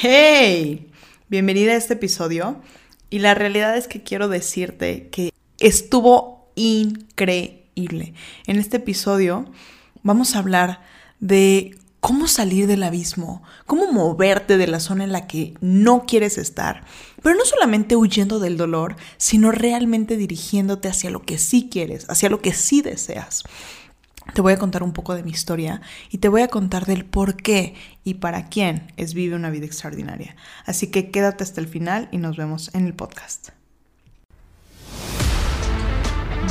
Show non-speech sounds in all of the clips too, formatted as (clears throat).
Hey, bienvenida a este episodio. Y la realidad es que quiero decirte que estuvo increíble. En este episodio vamos a hablar de cómo salir del abismo, cómo moverte de la zona en la que no quieres estar, pero no solamente huyendo del dolor, sino realmente dirigiéndote hacia lo que sí quieres, hacia lo que sí deseas te voy a contar un poco de mi historia y te voy a contar del por qué y para quién es Vive una vida extraordinaria. Así que quédate hasta el final y nos vemos en el podcast.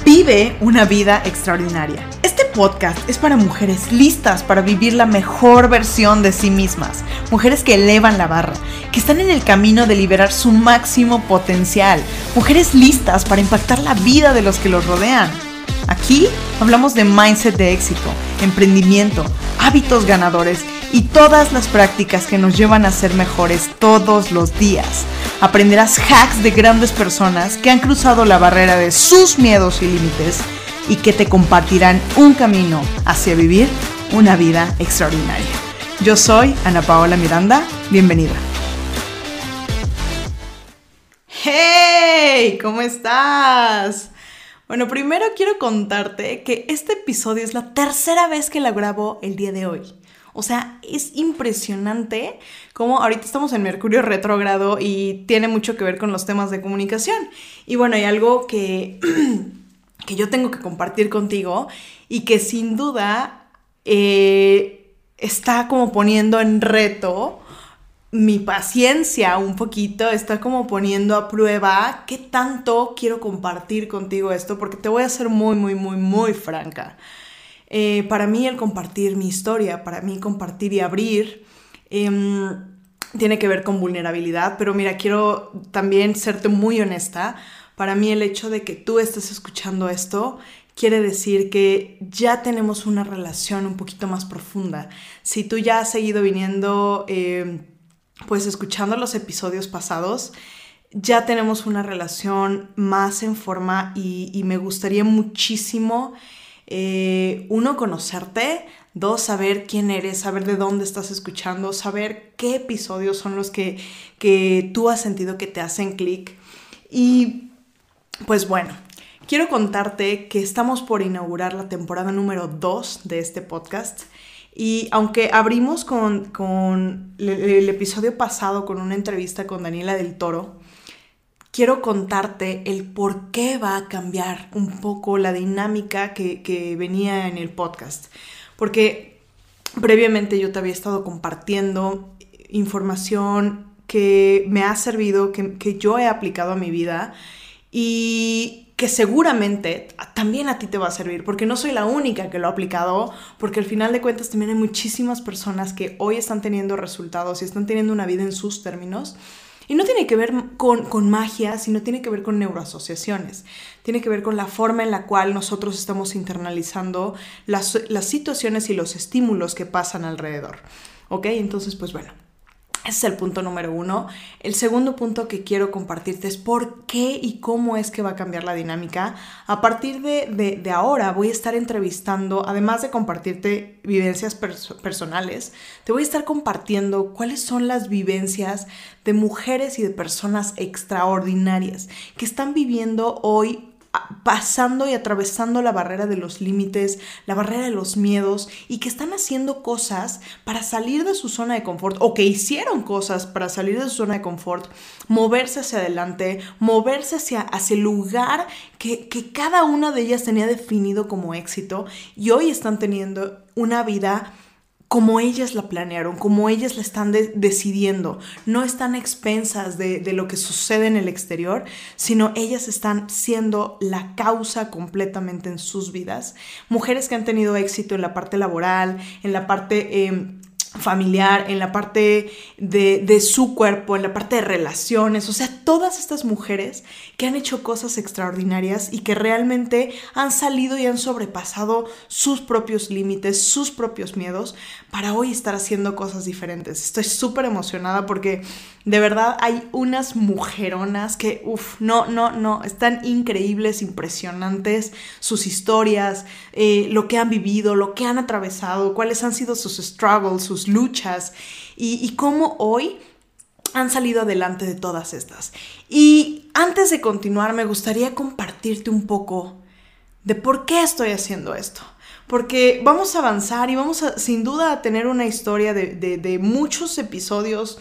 Vive una vida extraordinaria. Este podcast es para mujeres listas para vivir la mejor versión de sí mismas, mujeres que elevan la barra, que están en el camino de liberar su máximo potencial, mujeres listas para impactar la vida de los que los rodean Aquí hablamos de mindset de éxito, emprendimiento, hábitos ganadores y todas las prácticas que nos llevan a ser mejores todos los días. Aprenderás hacks de grandes personas que han cruzado la barrera de sus miedos y límites y que te compartirán un camino hacia vivir una vida extraordinaria. Yo soy Ana Paola Miranda, bienvenida. ¡Hey! ¿Cómo estás? Bueno, primero quiero contarte que este episodio es la tercera vez que la grabo el día de hoy. O sea, es impresionante cómo ahorita estamos en Mercurio retrógrado y tiene mucho que ver con los temas de comunicación. Y bueno, hay algo que, (clears throat) que yo tengo que compartir contigo y que sin duda eh, está como poniendo en reto mi paciencia un poquito está como poniendo a prueba qué tanto quiero compartir contigo esto, porque te voy a ser muy, muy, muy, muy franca. Eh, para mí el compartir mi historia, para mí compartir y abrir, em, tiene que ver con vulnerabilidad, pero mira, quiero también serte muy honesta. Para mí el hecho de que tú estés escuchando esto quiere decir que ya tenemos una relación un poquito más profunda. Si tú ya has seguido viniendo... Em, pues escuchando los episodios pasados, ya tenemos una relación más en forma y, me gustaría muchísimo, eh, uno, conocerte, dos, saber quién eres, saber de dónde estás escuchando, saber qué episodios son los que, que tú has sentido que te hacen clic. Y pues bueno, quiero contarte que estamos por inaugurar la temporada número 2 de este podcast. Y aunque abrimos con, el, episodio pasado con una entrevista con Daniela del Toro, quiero contarte el por qué va a cambiar un poco la dinámica que, venía en el podcast. Porque previamente yo te había estado compartiendo información que me ha servido, que, que yo he aplicado a mi vida y que seguramente también a ti te va a servir, porque no soy la única que lo ha aplicado, porque al final de cuentas también hay muchísimas personas que hoy están teniendo resultados y están teniendo una vida en sus términos. Y no tiene que ver con, magia, sino tiene que ver con neuroasociaciones. Tiene que ver con la forma en la cual nosotros estamos internalizando las, las situaciones y los estímulos que pasan alrededor. ¿Ok? Entonces, pues bueno, ese es el punto número uno. El segundo punto que quiero compartirte es por qué y cómo es que va a cambiar la dinámica. A partir de, ahora voy a estar entrevistando, además de compartirte vivencias personales, te voy a estar compartiendo cuáles son las vivencias de mujeres y de personas extraordinarias que están viviendo hoy pasando y atravesando la barrera de los límites, la barrera de los miedos y que están haciendo cosas para salir de su zona de confort o que hicieron cosas para salir de su zona de confort, moverse hacia adelante, moverse hacia, hacia el lugar que, que cada una de ellas tenía definido como éxito y hoy están teniendo una vida como ellas la planearon, como ellas la están decidiendo. No están expensas de, lo que sucede en el exterior, sino ellas están siendo la causa completamente en sus vidas. Mujeres que han tenido éxito en la parte laboral, en la parte... Em, familiar, en la parte de, su cuerpo, en la parte de relaciones, o sea, todas estas mujeres que han hecho cosas extraordinarias y que realmente han salido y han sobrepasado sus propios límites, sus propios miedos, para hoy estar haciendo cosas diferentes. Estoy súper emocionada porque de verdad hay unas mujeronas que, uff, no, no, no, están increíbles, impresionantes, sus historias, eh, lo que han vivido, lo que han atravesado, cuáles han sido sus struggles, sus luchas y, cómo hoy han salido adelante de todas estas. Y antes de continuar, me gustaría compartirte un poco de por qué estoy haciendo esto. Porque vamos a avanzar y vamos a, sin duda, a tener una historia de, de muchos episodios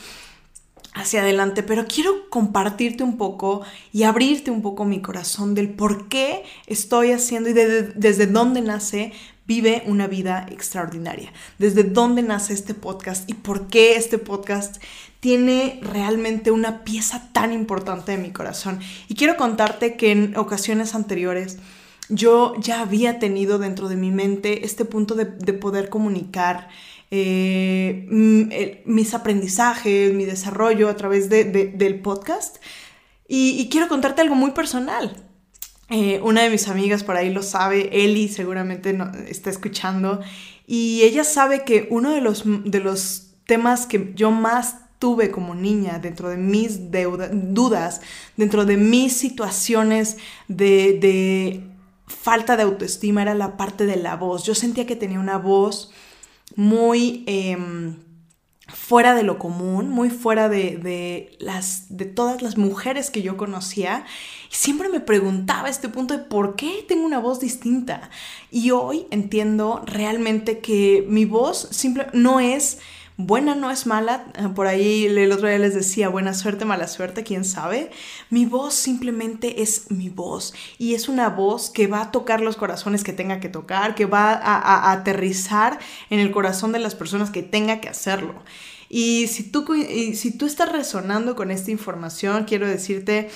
hacia adelante, pero quiero compartirte un poco y abrirte un poco mi corazón del por qué estoy haciendo y desde dónde nace Vive una vida extraordinaria. Desde dónde nace este podcast y por qué este podcast tiene realmente una pieza tan importante de mi corazón. Y quiero contarte que en ocasiones anteriores yo ya había tenido dentro de mi mente este punto de, poder comunicar eh, mis aprendizajes, mi desarrollo a través del podcast. Y, quiero contarte algo muy personal. Eh, una de mis amigas por ahí lo sabe, Eli seguramente no, está escuchando, y ella sabe que uno de los, de los temas que yo más tuve como niña dentro de mis dudas, dentro de mis situaciones de falta de autoestima era la parte de la voz. Yo sentía que tenía una voz muy em, fuera de lo común, muy fuera de, las, de todas las mujeres que yo conocía. Y siempre me preguntaba este punto de por qué tengo una voz distinta. Y hoy entiendo realmente que mi voz simple, no es buena no es mala, eh, por ahí el otro día les decía buena suerte, mala suerte, quién sabe. Mi voz simplemente es mi voz y es una voz que va a tocar los corazones que tenga que tocar, que va a, aterrizar en el corazón de las personas que tenga que hacerlo. Y si tú, si tú estás resonando con esta información, quiero decirte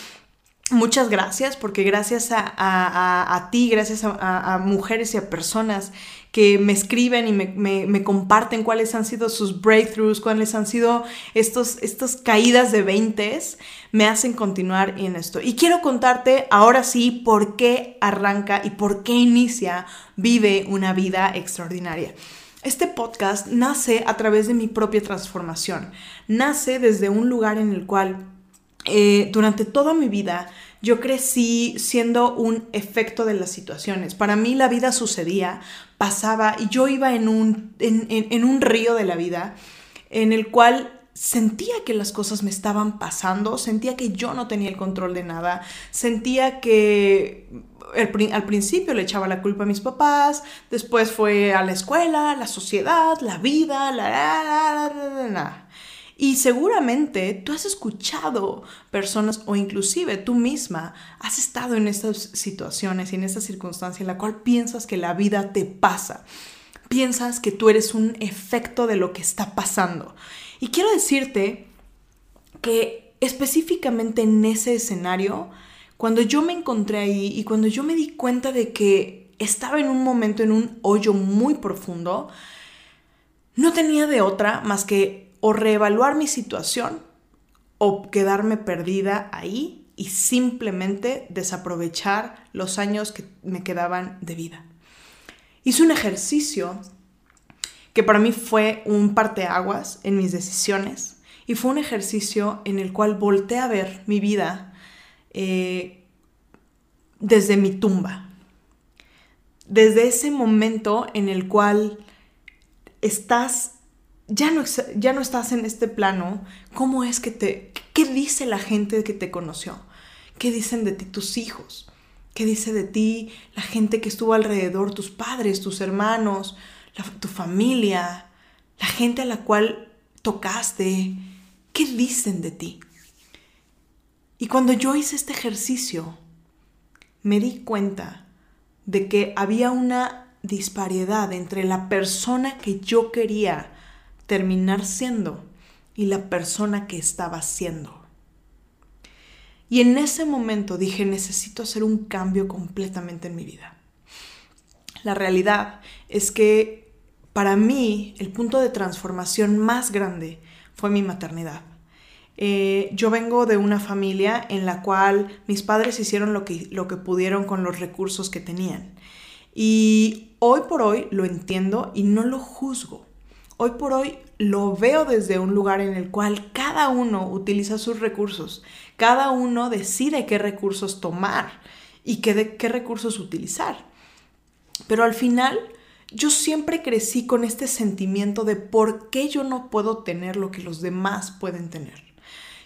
Muchas gracias, porque gracias a, ti, gracias a, mujeres y a personas que me escriben y me, comparten cuáles han sido sus breakthroughs, cuáles han sido estos, estas caídas de veintes, me hacen continuar en esto. Y quiero contarte ahora sí por qué arranca y por qué inicia Vive una vida extraordinaria. Este podcast nace a través de mi propia transformación, nace desde un lugar en el cual eh, durante toda mi vida yo crecí siendo un efecto de las situaciones. Para mí la vida sucedía, pasaba y yo iba en un, en, un río de la vida en el cual sentía que las cosas me estaban pasando, sentía que yo no tenía el control de nada, sentía que al principio le echaba la culpa a mis papás, después fue a la escuela, la sociedad, la vida, la, la, la y seguramente tú has escuchado personas o inclusive tú misma has estado en estas situaciones y en esta circunstancia en la cual piensas que la vida te pasa. Piensas que tú eres un efecto de lo que está pasando. Y quiero decirte que específicamente en ese escenario, cuando yo me encontré ahí y cuando yo me di cuenta de que estaba en un momento, en un hoyo muy profundo, no tenía de otra más que o reevaluar mi situación o quedarme perdida ahí y simplemente desaprovechar los años que me quedaban de vida. Hice un ejercicio que para mí fue un parteaguas en mis decisiones y fue un ejercicio en el cual volteé a ver mi vida eh, desde mi tumba. Desde ese momento en el cual estás ya no, ya no estás en este plano, ¿cómo es que te... ¿Qué dice la gente que te conoció? ¿Qué dicen de ti tus hijos? ¿Qué dice de ti la gente que estuvo alrededor, tus padres, tus hermanos, tu familia, la gente a la cual tocaste? ¿Qué dicen de ti? Y cuando yo hice este ejercicio, me di cuenta de que había una disparidad entre la persona que yo quería terminar siendo y la persona que estaba siendo. Y en ese momento dije, necesito hacer un cambio completamente en mi vida. La realidad es que para mí el punto de transformación más grande fue mi maternidad. Eh, yo vengo de una familia en la cual mis padres hicieron lo que, lo que pudieron con los recursos que tenían. Y hoy por hoy lo entiendo y no lo juzgo hoy por hoy lo veo desde un lugar en el cual cada uno utiliza sus recursos, cada uno decide qué recursos tomar y qué, recursos utilizar. Pero al final yo siempre crecí con este sentimiento de por qué yo no puedo tener lo que los demás pueden tener.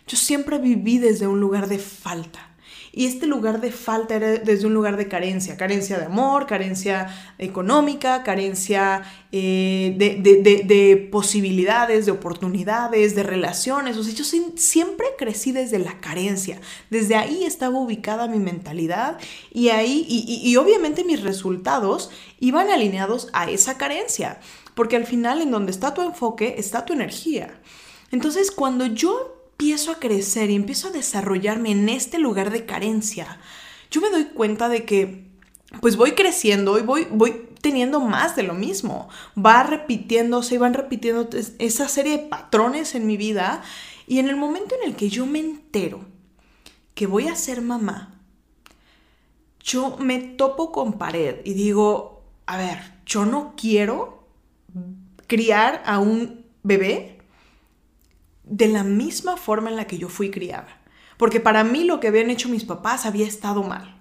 yo siempre viví desde un lugar de falta. Y este lugar de falta era desde un lugar de carencia, carencia de amor, carencia económica, carencia eh, de, posibilidades, de oportunidades, de relaciones. O sea, yo siempre crecí desde la carencia. Desde ahí estaba ubicada mi mentalidad y ahí, y obviamente mis resultados iban alineados a esa carencia. Porque al final en donde está tu enfoque está tu energía. Entonces, cuando yo empiezo a crecer y empiezo a desarrollarme en este lugar de carencia, yo me doy cuenta de que pues voy creciendo y voy, voy teniendo más de lo mismo. Va repitiéndose y van repitiendo esa serie de patrones en mi vida. Y en el momento en el que yo me entero que voy a ser mamá, yo me topo con pared y digo, a ver, yo no quiero criar a un bebé de la misma forma en la que yo fui criada. Porque para mí lo que habían hecho mis papás había estado mal.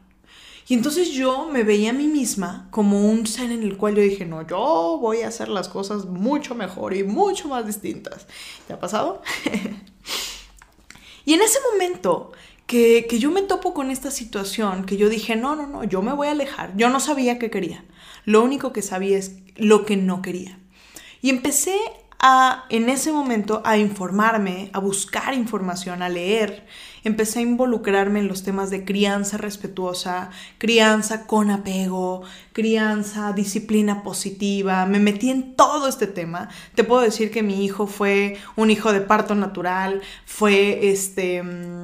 Y entonces yo me veía a mí misma como un ser en el cual yo dije, no, yo voy a hacer las cosas mucho mejor y mucho más distintas. ¿Te ha pasado? (laughs) y en ese momento que, que yo me topo con esta situación, que yo dije, no, no, no, yo me voy a alejar. Yo no sabía qué quería. Lo único que sabía es lo que no quería. Y empecé en ese momento a informarme, a buscar información, a leer. Empecé a involucrarme en los temas de crianza respetuosa, crianza con apego, crianza, disciplina positiva. Me metí en todo este tema. Te puedo decir que mi hijo fue un hijo de parto natural, fue este mm,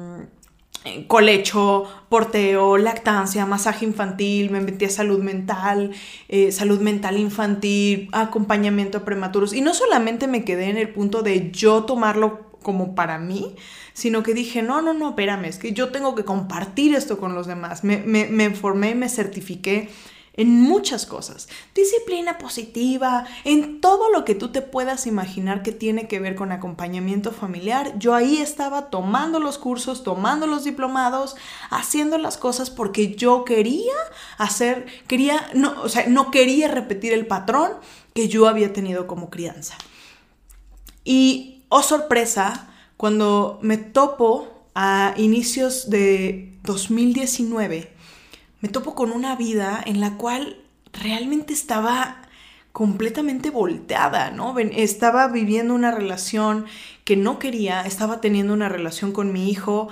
colecho, porteo, lactancia, masaje infantil, me metí a salud mental, eh, salud mental infantil, acompañamiento a prematuros. Y no solamente me quedé en el punto de yo tomarlo como para mí, sino que dije, no, no, no, espérame, es que yo tengo que compartir esto con los demás. Me, me, me formé, me certifiqué en muchas cosas. Disciplina positiva, en todo lo que tú te puedas imaginar que tiene que ver con acompañamiento familiar. Yo ahí estaba tomando los cursos, tomando los diplomados, haciendo las cosas porque yo quería hacer, quería, no, o sea, no quería repetir el patrón que yo había tenido como crianza. Y, oh sorpresa, cuando me topo a inicios de 2019, me topo con una vida en la cual realmente estaba completamente volteada, ¿no? Estaba viviendo una relación que no quería, estaba teniendo una relación con mi hijo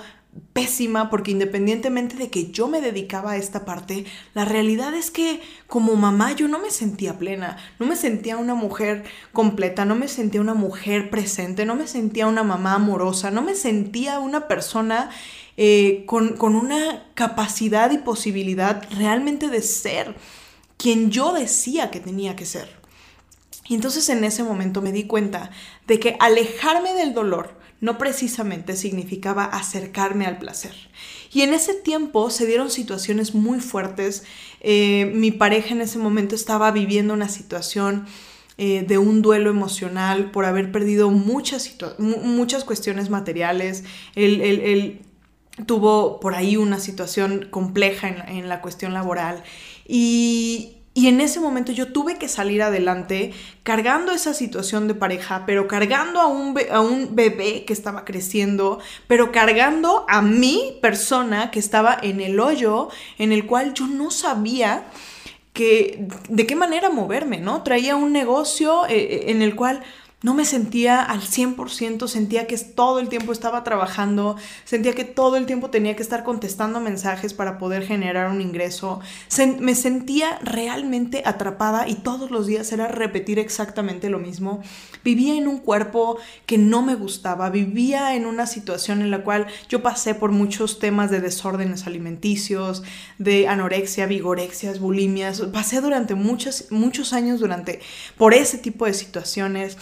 pésima porque independientemente de que yo me dedicaba a esta parte, la realidad es que como mamá yo no me sentía plena, no me sentía una mujer completa, no me sentía una mujer presente, no me sentía una mamá amorosa, no me sentía una persona eh, con, con una capacidad y posibilidad realmente de ser quien yo decía que tenía que ser. Y entonces en ese momento me di cuenta de que alejarme del dolor no precisamente significaba acercarme al placer. Y en ese tiempo se dieron situaciones muy fuertes. Eh, mi pareja en ese momento estaba viviendo una situación eh, de un duelo emocional por haber perdido muchas, muchas cuestiones materiales. Él, tuvo por ahí una situación compleja en, la cuestión laboral y, y en ese momento yo tuve que salir adelante cargando esa situación de pareja, pero cargando a un, a un bebé que estaba creciendo, pero cargando a mi persona que estaba en el hoyo en el cual yo no sabía que, de qué manera moverme, ¿no? Traía un negocio eh, eh, en el cual no me sentía al 100%, sentía que todo el tiempo estaba trabajando, sentía que todo el tiempo tenía que estar contestando mensajes para poder generar un ingreso. me sentía realmente atrapada y todos los días era repetir exactamente lo mismo. Vivía en un cuerpo que no me gustaba, vivía en una situación en la cual yo pasé por muchos temas de desórdenes alimenticios, de anorexia, vigorexias, bulimias. Pasé durante muchos, muchos años durante, por ese tipo de situaciones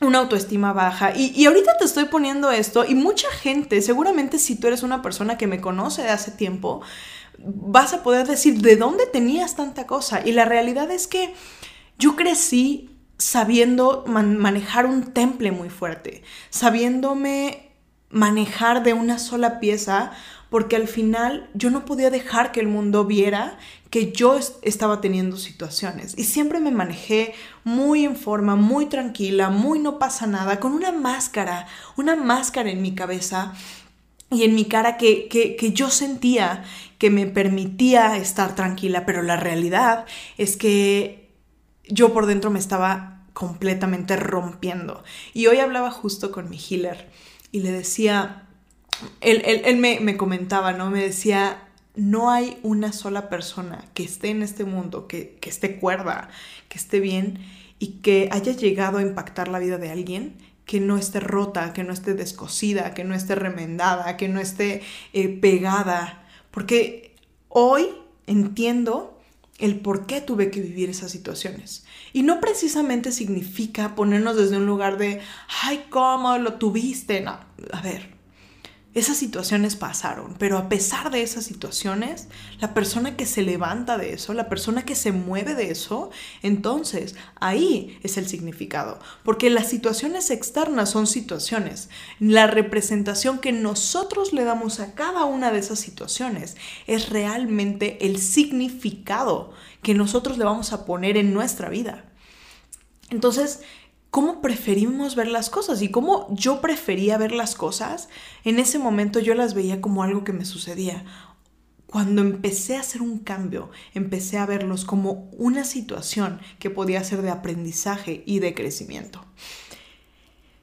una autoestima baja. Y, ahorita te estoy poniendo esto y mucha gente, seguramente si tú eres una persona que me conoce de hace tiempo, vas a poder decir, ¿de dónde tenías tanta cosa? Y la realidad es que yo crecí sabiendo manejar un temple muy fuerte, sabiéndome manejar de una sola pieza porque al final yo no podía dejar que el mundo viera que yo estaba teniendo situaciones y siempre me manejé muy en forma, muy tranquila, muy no pasa nada, con una máscara, una máscara en mi cabeza y en mi cara que, que, yo sentía que me permitía estar tranquila, pero la realidad es que yo por dentro me estaba completamente rompiendo. Y hoy hablaba justo con mi healer y le decía, él, me, comentaba, ¿no? Me decía, no hay una sola persona que esté en este mundo, que, que esté cuerda, que esté bien y que haya llegado a impactar la vida de alguien que no esté rota, que no esté descosida, que no esté remendada, que no esté eh, pegada. Porque hoy entiendo el por qué tuve que vivir esas situaciones. Y no precisamente significa ponernos desde un lugar de, ay, ¿cómo lo tuviste? No, a ver, esas situaciones pasaron, pero a pesar de esas situaciones, la persona que se levanta de eso, la persona que se mueve de eso, entonces ahí es el significado. Porque las situaciones externas son situaciones. La representación que nosotros le damos a cada una de esas situaciones es realmente el significado que nosotros le vamos a poner en nuestra vida. Entonces, cómo preferimos ver las cosas y cómo yo prefería ver las cosas, en ese momento yo las veía como algo que me sucedía. Cuando empecé a hacer un cambio, empecé a verlos como una situación que podía ser de aprendizaje y de crecimiento.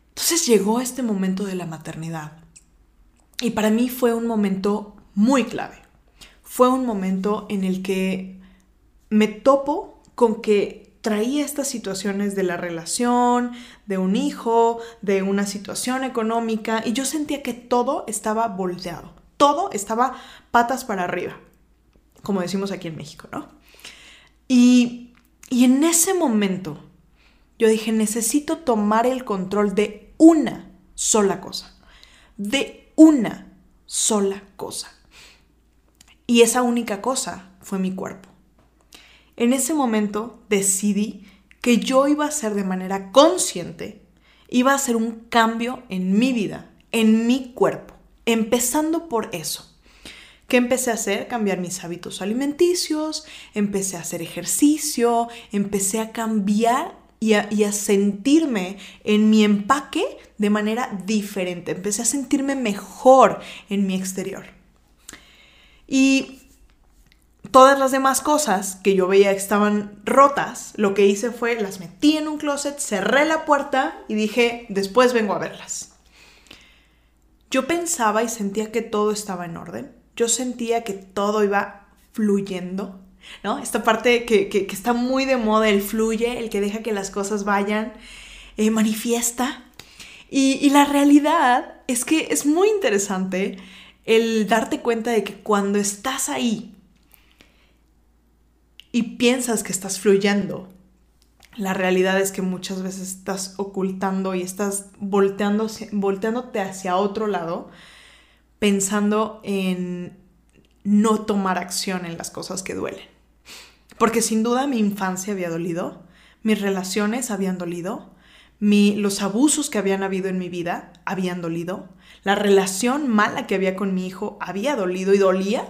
Entonces llegó este momento de la maternidad y para mí fue un momento muy clave. Fue un momento en el que me topo con que traía estas situaciones de la relación, de un hijo, de una situación económica, y yo sentía que todo estaba volteado, todo estaba patas para arriba, como decimos aquí en México, ¿no? Y, y en ese momento yo dije, necesito tomar el control de una sola cosa, de una sola cosa. Y esa única cosa fue mi cuerpo. En ese momento decidí que yo iba a hacer de manera consciente, iba a hacer un cambio en mi vida, en mi cuerpo, empezando por eso. ¿Qué empecé a hacer? Cambiar mis hábitos alimenticios, empecé a hacer ejercicio, empecé a cambiar y a, y a, sentirme en mi empaque de manera diferente. Empecé a sentirme mejor en mi exterior. Y todas las demás cosas que yo veía que estaban rotas, lo que hice fue las metí en un closet, cerré la puerta y dije, después vengo a verlas. Yo pensaba y sentía que todo estaba en orden. Yo sentía que todo iba fluyendo, ¿no? Esta parte que, está muy de moda, el fluye, el que deja que las cosas vayan, eh, manifiesta. Y la realidad es que es muy interesante el darte cuenta de que cuando estás ahí, y piensas que estás fluyendo. La realidad es que muchas veces estás ocultando y estás volteándote hacia otro lado pensando en no tomar acción en las cosas que duelen. Porque sin duda mi infancia había dolido, mis relaciones habían dolido, los abusos que habían habido en mi vida habían dolido, la relación mala que había con mi hijo había dolido y dolía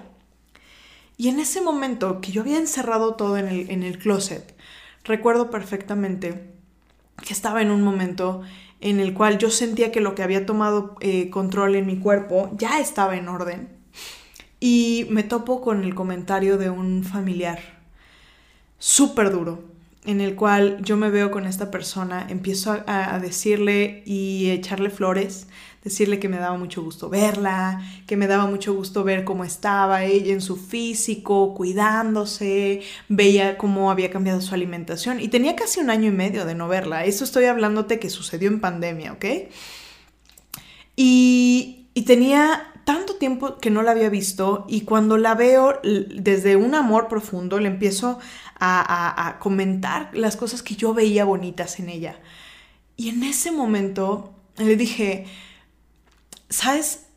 y en ese momento que yo había encerrado todo en el, en el closet, recuerdo perfectamente que estaba en un momento en el cual yo sentía que lo que había tomado eh, control en mi cuerpo ya estaba en orden. Y me topo con el comentario de un familiar súper duro, en el cual yo me veo con esta persona, empiezo a, decirle y echarle flores, decirle que me daba mucho gusto verla, que me daba mucho gusto ver cómo estaba ella en su físico, cuidándose, veía cómo había cambiado su alimentación y tenía casi un año y medio de no verla. Eso estoy hablándote que sucedió en pandemia, ¿ok? Y, y tenía tanto tiempo que no la había visto y cuando la veo desde un amor profundo le empiezo a, comentar las cosas que yo veía bonitas en ella. Y en ese momento le dije, ¿sabes?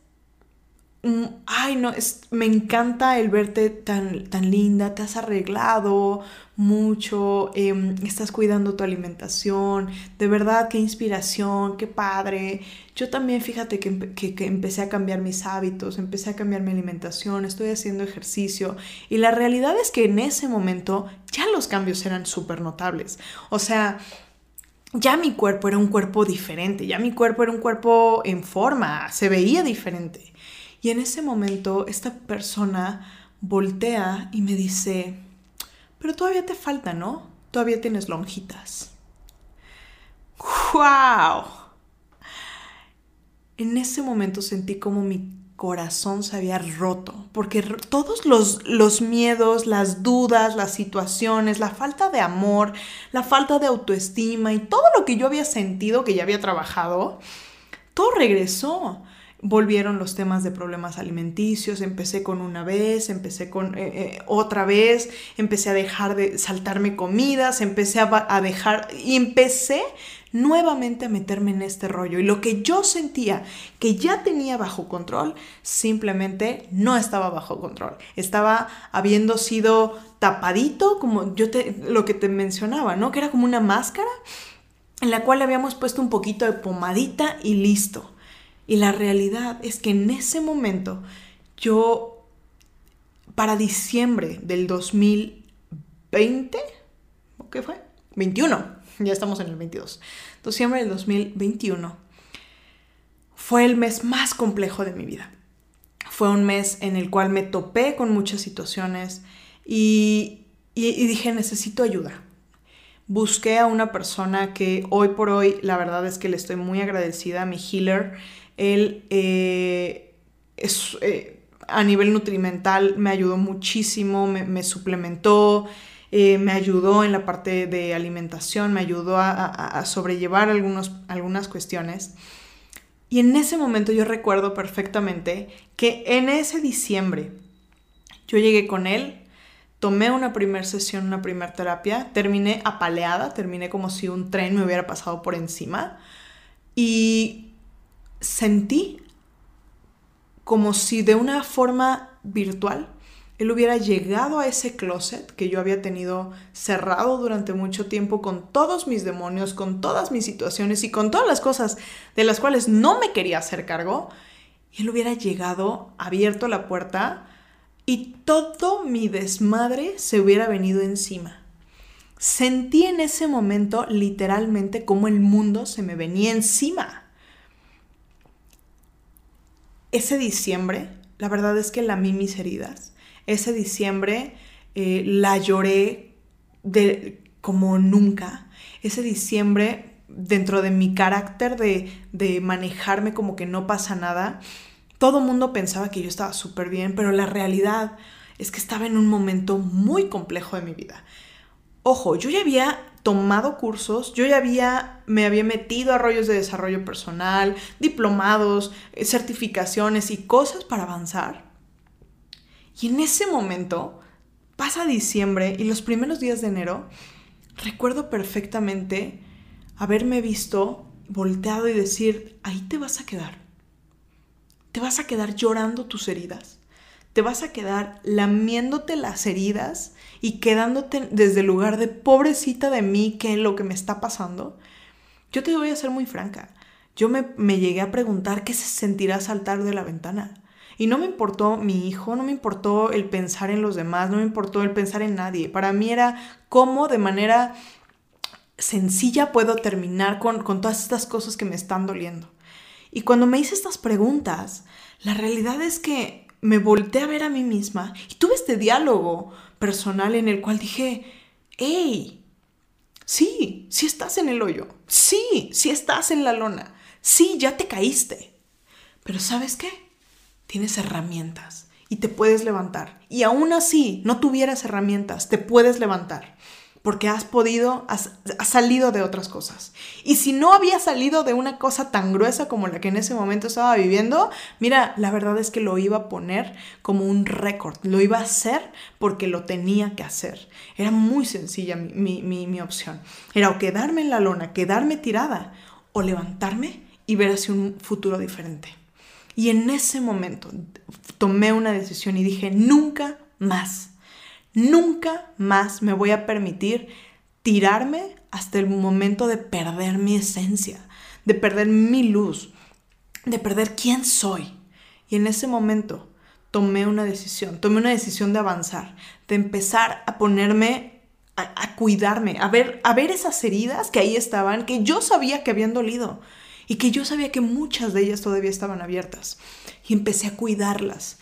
mm, ay no, es, me encanta el verte tan, tan linda, te has arreglado mucho, em, estás cuidando tu alimentación, de verdad, qué inspiración, qué padre. Yo también fíjate que, que, empecé a cambiar mis hábitos, empecé a cambiar mi alimentación, estoy haciendo ejercicio y la realidad es que en ese momento ya los cambios eran súper notables. O sea, ya mi cuerpo era un cuerpo diferente, ya mi cuerpo era un cuerpo en forma, se veía diferente. Y en ese momento esta persona voltea y me dice, pero todavía te falta, ¿no? Todavía tienes lonjitas. ¡Wow! En ese momento sentí como mi corazón se había roto, porque todos los, los, miedos, las dudas, las situaciones, la falta de amor, la falta de autoestima y todo lo que yo había sentido, que ya había trabajado, todo regresó. Volvieron los temas de problemas alimenticios, empecé con una vez, empecé con eh, eh, otra vez, empecé a dejar de saltarme comidas, empecé a, a dejar y empecé nuevamente a meterme en este rollo. Y lo que yo sentía que ya tenía bajo control, simplemente no estaba bajo control. Estaba habiendo sido tapadito, como yo te, lo que te mencionaba, ¿no? Que era como una máscara en la cual habíamos puesto un poquito de pomadita y listo. Y la realidad es que en ese momento yo, para diciembre del 2020, ¿qué fue? 21 (laughs) ya estamos en el 22. Diciembre del 2021 fue el mes más complejo de mi vida. Fue un mes en el cual me topé con muchas situaciones y, dije, necesito ayuda. Busqué a una persona que hoy por hoy, la verdad es que le estoy muy agradecida, a mi healer. Él eh, es, eh, a nivel nutrimental me ayudó muchísimo, me suplementó, eh, me ayudó en la parte de alimentación, me ayudó a, sobrellevar algunos, algunas cuestiones. Y en ese momento yo recuerdo perfectamente que en ese diciembre yo llegué con él, tomé una primera sesión, una primera terapia, terminé apaleada, terminé como si un tren me hubiera pasado por encima y sentí como si de una forma virtual él hubiera llegado a ese closet que yo había tenido cerrado durante mucho tiempo con todos mis demonios, con todas mis situaciones y con todas las cosas de las cuales no me quería hacer cargo, él hubiera llegado, abierto la puerta y todo mi desmadre se hubiera venido encima. Sentí en ese momento literalmente como el mundo se me venía encima. Ese diciembre, la verdad es que lamí mis heridas ese diciembre eh, la lloré de, como nunca. Ese diciembre, dentro de mi carácter de, de manejarme como que no pasa nada, todo mundo pensaba que yo estaba súper bien, pero la realidad es que estaba en un momento muy complejo de mi vida. Ojo, yo ya había tomado cursos, yo ya había, me había metido a rollos de desarrollo personal, diplomados, eh, certificaciones y cosas para avanzar. Y en ese momento pasa diciembre y los primeros días de enero, recuerdo perfectamente haberme visto volteado y decir, ahí te vas a quedar. Te vas a quedar llorando tus heridas. Te vas a quedar lamiéndote las heridas y quedándote desde el lugar de pobrecita de mí, que es lo que me está pasando. Yo te voy a ser muy franca. Yo me, me llegué a preguntar qué se sentirá saltar de la ventana. Y no me importó mi hijo, no me importó el pensar en los demás, no me importó el pensar en nadie. Para mí era cómo de manera sencilla puedo terminar con, todas estas cosas que me están doliendo. Y cuando me hice estas preguntas, la realidad es que me volteé a ver a mí misma y tuve este diálogo personal en el cual dije, hey, sí, sí estás en el hoyo, sí, sí estás en la lona, sí, ya te caíste. Pero ¿sabes qué? Tienes herramientas y te puedes levantar. Y aún así, no tuvieras herramientas, te puedes levantar. Porque has podido, has, salido de otras cosas. Y si no había salido de una cosa tan gruesa como la que en ese momento estaba viviendo, mira, la verdad es que lo iba a poner como un récord. Lo iba a hacer porque lo tenía que hacer. Era muy sencilla mi, mi, mi opción. Era o quedarme en la lona, quedarme tirada, o levantarme y ver hacia un futuro diferente. Y en ese momento tomé una decisión y dije, nunca más, nunca más me voy a permitir tirarme hasta el momento de perder mi esencia, de perder mi luz, de perder quién soy. Y en ese momento tomé una decisión, tomé una decisión de avanzar, de empezar a ponerme, a, cuidarme, a ver, a ver esas heridas que ahí estaban, que yo sabía que habían dolido y que yo sabía que muchas de ellas todavía estaban abiertas. Y empecé a cuidarlas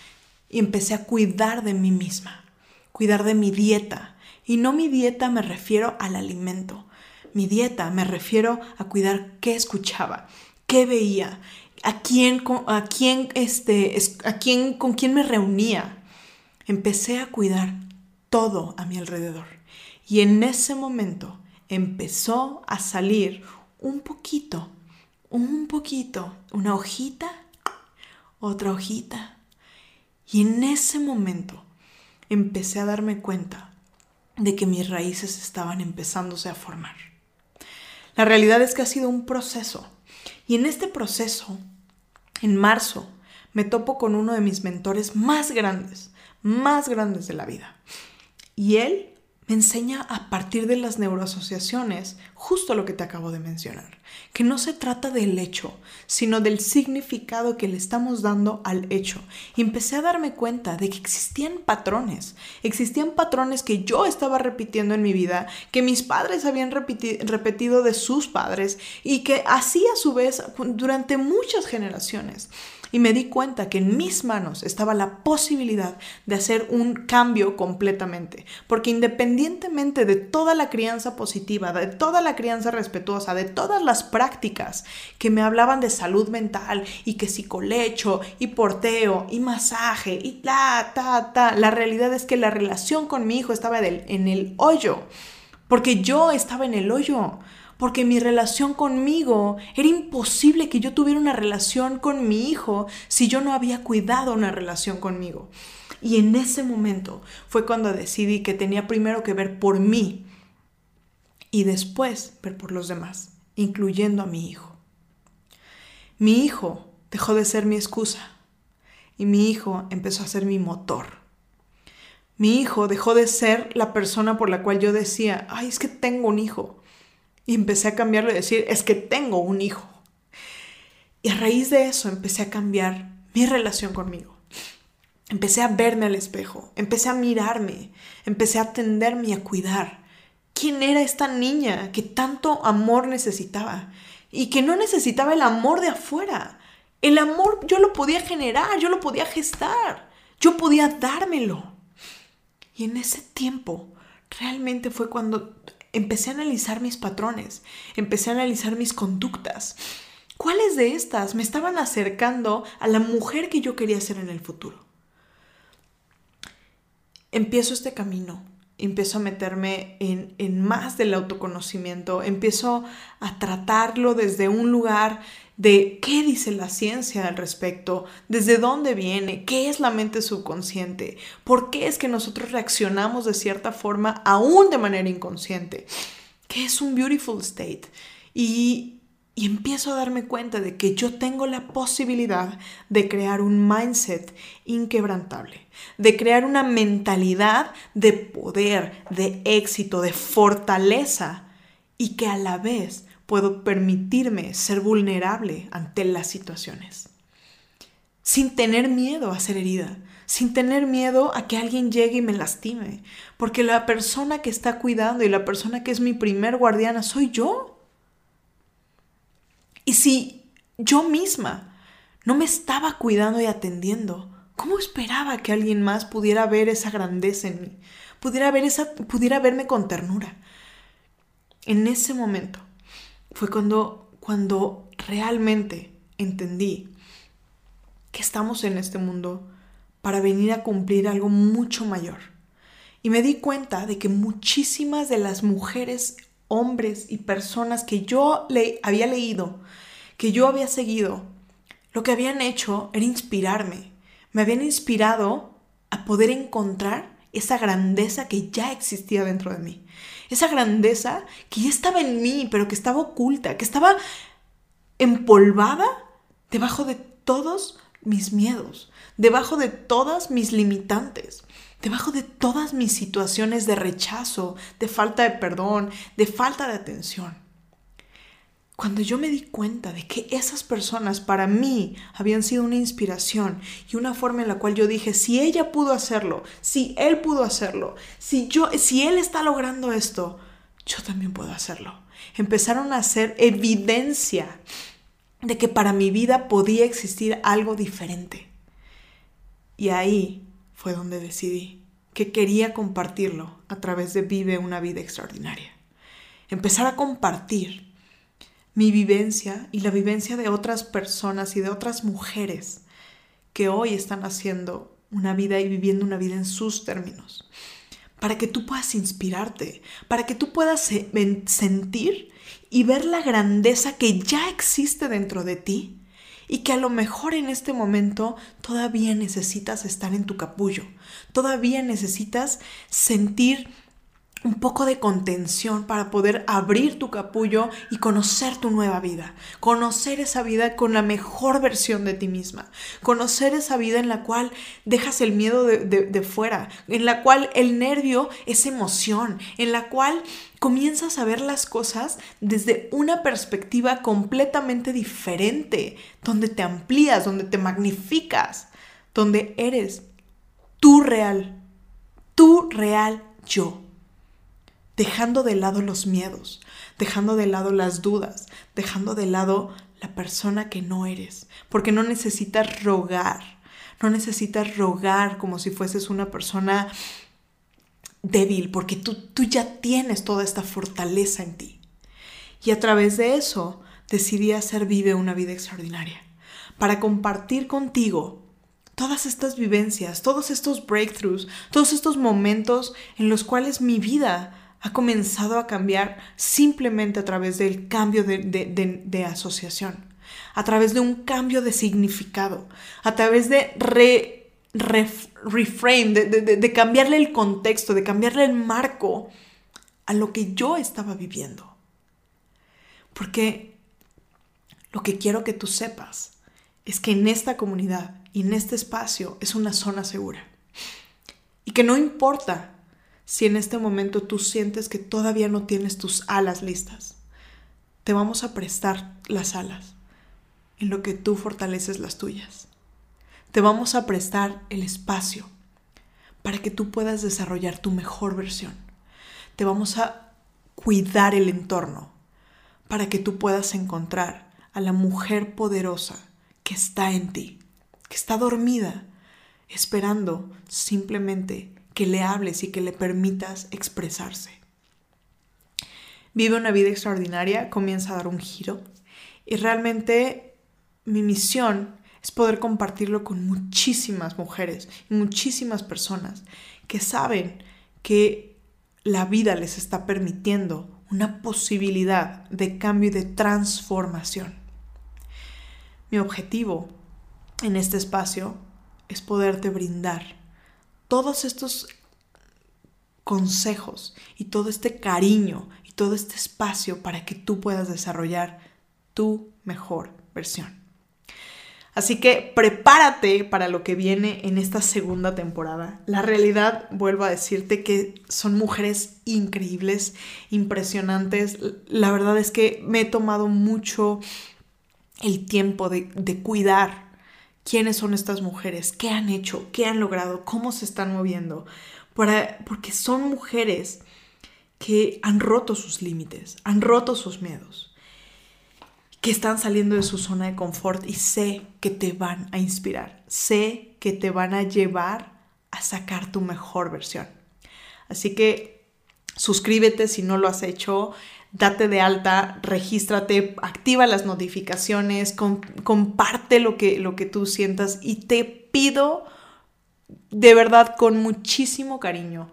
y empecé a cuidar de mí misma, cuidar de mi dieta. Y no mi dieta me refiero al alimento, mi dieta me refiero a cuidar qué escuchaba, qué veía, a quién, a quién, este, a quién, con quién me reunía. Empecé a cuidar todo a mi alrededor. Y en ese momento empezó a salir un poquito, un poquito, una hojita, otra hojita. Y en ese momento empecé a darme cuenta de que mis raíces estaban empezándose a formar. La realidad es que ha sido un proceso. Y en este proceso en marzo me topo con uno de mis mentores más grandes, más grandes de la vida. Y él me enseña a partir de las neuroasociaciones justo lo que te acabo de mencionar, que no se trata del hecho, sino del significado que le estamos dando al hecho. Y empecé a darme cuenta de que existían patrones, existían patrones que yo estaba repitiendo en mi vida, que mis padres habían repetido de sus padres y que así a su vez durante muchas generaciones y me di cuenta que en mis manos estaba la posibilidad de hacer un cambio completamente, porque independientemente de toda la crianza positiva, de toda la crianza respetuosa, de todas las prácticas que me hablaban de salud mental y que psicolecho y porteo y masaje y ta, ta, ta, la realidad es que la relación con mi hijo estaba en el hoyo, porque yo estaba en el hoyo porque mi relación conmigo era imposible que yo tuviera una relación con mi hijo si yo no había cuidado una relación conmigo. Y en ese momento fue cuando decidí que tenía primero que ver por mí y después ver por los demás, incluyendo a mi hijo. Mi hijo dejó de ser mi excusa y mi hijo empezó a ser mi motor. Mi hijo dejó de ser la persona por la cual yo decía, ay, es que tengo un hijo. Y empecé a cambiarlo y decir, es que tengo un hijo. Y a raíz de eso empecé a cambiar mi relación conmigo. Empecé a verme al espejo, empecé a mirarme, empecé a atenderme y a cuidar. ¿Quién era esta niña que tanto amor necesitaba? Y que no necesitaba el amor de afuera. El amor yo lo podía generar, yo lo podía gestar, yo podía dármelo. Y en ese tiempo realmente fue cuando empecé a analizar mis patrones, empecé a analizar mis conductas. ¿Cuáles de estas me estaban acercando a la mujer que yo quería ser en el futuro? Empiezo este camino, empiezo a meterme en, en más del autoconocimiento, empiezo a tratarlo desde un lugar de qué dice la ciencia al respecto, desde dónde viene, qué es la mente subconsciente, por qué es que nosotros reaccionamos de cierta forma aún de manera inconsciente, qué es un beautiful state. Y, y empiezo a darme cuenta de que yo tengo la posibilidad de crear un mindset inquebrantable, de crear una mentalidad de poder, de éxito, de fortaleza y que a la vez puedo permitirme ser vulnerable ante las situaciones. Sin tener miedo a ser herida, sin tener miedo a que alguien llegue y me lastime, porque la persona que está cuidando y la persona que es mi primer guardiana soy yo. Y si yo misma no me estaba cuidando y atendiendo, ¿cómo esperaba que alguien más pudiera ver esa grandeza en mí? Pudiera, ver esa, pudiera verme con ternura. En ese momento fue cuando, cuando realmente entendí que estamos en este mundo para venir a cumplir algo mucho mayor. Y me di cuenta de que muchísimas de las mujeres, hombres y personas que yo le había leído, que yo había seguido, lo que habían hecho era inspirarme. Me habían inspirado a poder encontrar esa grandeza que ya existía dentro de mí esa grandeza que ya estaba en mí, pero que estaba oculta, que estaba empolvada debajo de todos mis miedos, debajo de todas mis limitantes, debajo de todas mis situaciones de rechazo, de falta de perdón, de falta de atención. Cuando yo me di cuenta de que esas personas para mí habían sido una inspiración y una forma en la cual yo dije, si ella pudo hacerlo, si él pudo hacerlo, si yo si él está logrando esto, yo también puedo hacerlo. Empezaron a hacer evidencia de que para mi vida podía existir algo diferente. Y ahí fue donde decidí que quería compartirlo a través de Vive una vida extraordinaria. Empezar a compartir mi vivencia y la vivencia de otras personas y de otras mujeres que hoy están haciendo una vida y viviendo una vida en sus términos. Para que tú puedas inspirarte, para que tú puedas sentir y ver la grandeza que ya existe dentro de ti y que a lo mejor en este momento todavía necesitas estar en tu capullo, todavía necesitas sentir un poco de contención para poder abrir tu capullo y conocer tu nueva vida, conocer esa vida con la mejor versión de ti misma, conocer esa vida en la cual dejas el miedo de, fuera, en la cual el nervio es emoción, en la cual comienzas a ver las cosas desde una perspectiva completamente diferente, donde te amplías, donde te magnificas, donde eres tu real, tu real yo dejando de lado los miedos, dejando de lado las dudas, dejando de lado la persona que no eres, porque no necesitas rogar, no necesitas rogar como si fueses una persona débil, porque tú, tú ya tienes toda esta fortaleza en ti. Y a través de eso decidí hacer Vive una vida extraordinaria, para compartir contigo todas estas vivencias, todos estos breakthroughs, todos estos momentos en los cuales mi vida ha comenzado a cambiar simplemente a través del cambio de, asociación, a través de un cambio de significado, a través de reframe, de cambiarle el contexto, de cambiarle el marco a lo que yo estaba viviendo. Porque lo que quiero que tú sepas es que en esta comunidad y en este espacio es una zona segura. Y que no importa si en este momento tú sientes que todavía no tienes tus alas listas. Te vamos a prestar las alas en lo que tú fortaleces las tuyas. Te vamos a prestar el espacio para que tú puedas desarrollar tu mejor versión. Te vamos a cuidar el entorno para que tú puedas encontrar a la mujer poderosa que está en ti, que está dormida, esperando simplemente que le hables y que le permitas expresarse. Vive una vida extraordinaria, comienza a dar un giro y realmente mi misión es poder compartirlo con muchísimas mujeres y muchísimas personas que saben que la vida les está permitiendo una posibilidad de cambio y de transformación. Mi objetivo en este espacio es poderte brindar todos estos consejos y todo este cariño y todo este espacio para que tú puedas desarrollar tu mejor versión. Así que prepárate para lo que viene en esta segunda temporada. La realidad, vuelvo a decirte que son mujeres increíbles, impresionantes. La verdad es que me he tomado mucho el tiempo de, de cuidar quiénes son estas mujeres, qué han hecho, qué han logrado, cómo se están moviendo, porque son mujeres que han roto sus límites, han roto sus miedos, que están saliendo de su zona de confort y sé que te van a inspirar, sé que te van a llevar a sacar tu mejor versión. Así que suscríbete si no lo has hecho, date de alta, regístrate, activa las notificaciones, comparte lo que, lo que tú sientas y te pido de verdad con muchísimo cariño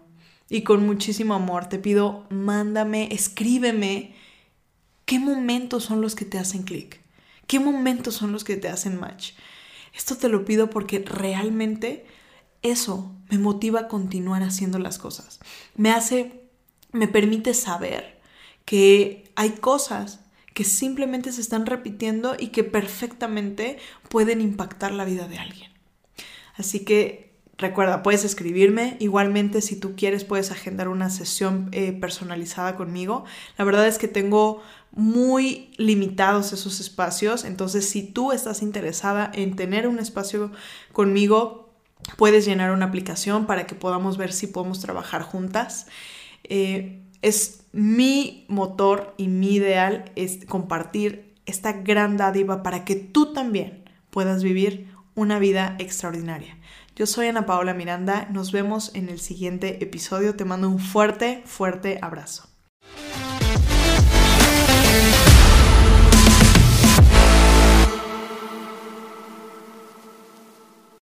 y con muchísimo amor, te pido, mándame, escríbeme qué momentos son los que te hacen clic, qué momentos son los que te hacen match. Esto te lo pido porque realmente eso me motiva a continuar haciendo las cosas. Me hace, me permite saber que hay cosas que simplemente se están repitiendo y que perfectamente pueden impactar la vida de alguien. Así que recuerda, puedes escribirme. Igualmente, si tú quieres, puedes agendar una sesión eh, personalizada conmigo. La verdad es que tengo muy limitados esos espacios. Entonces, si tú estás interesada en tener un espacio conmigo, puedes llenar una aplicación para que podamos ver si podemos trabajar juntas. Eh, es mi motor y mi ideal es compartir esta gran dádiva para que tú también puedas vivir una vida extraordinaria. Yo soy Ana Paola Miranda, nos vemos en el siguiente episodio, te mando un fuerte, fuerte abrazo.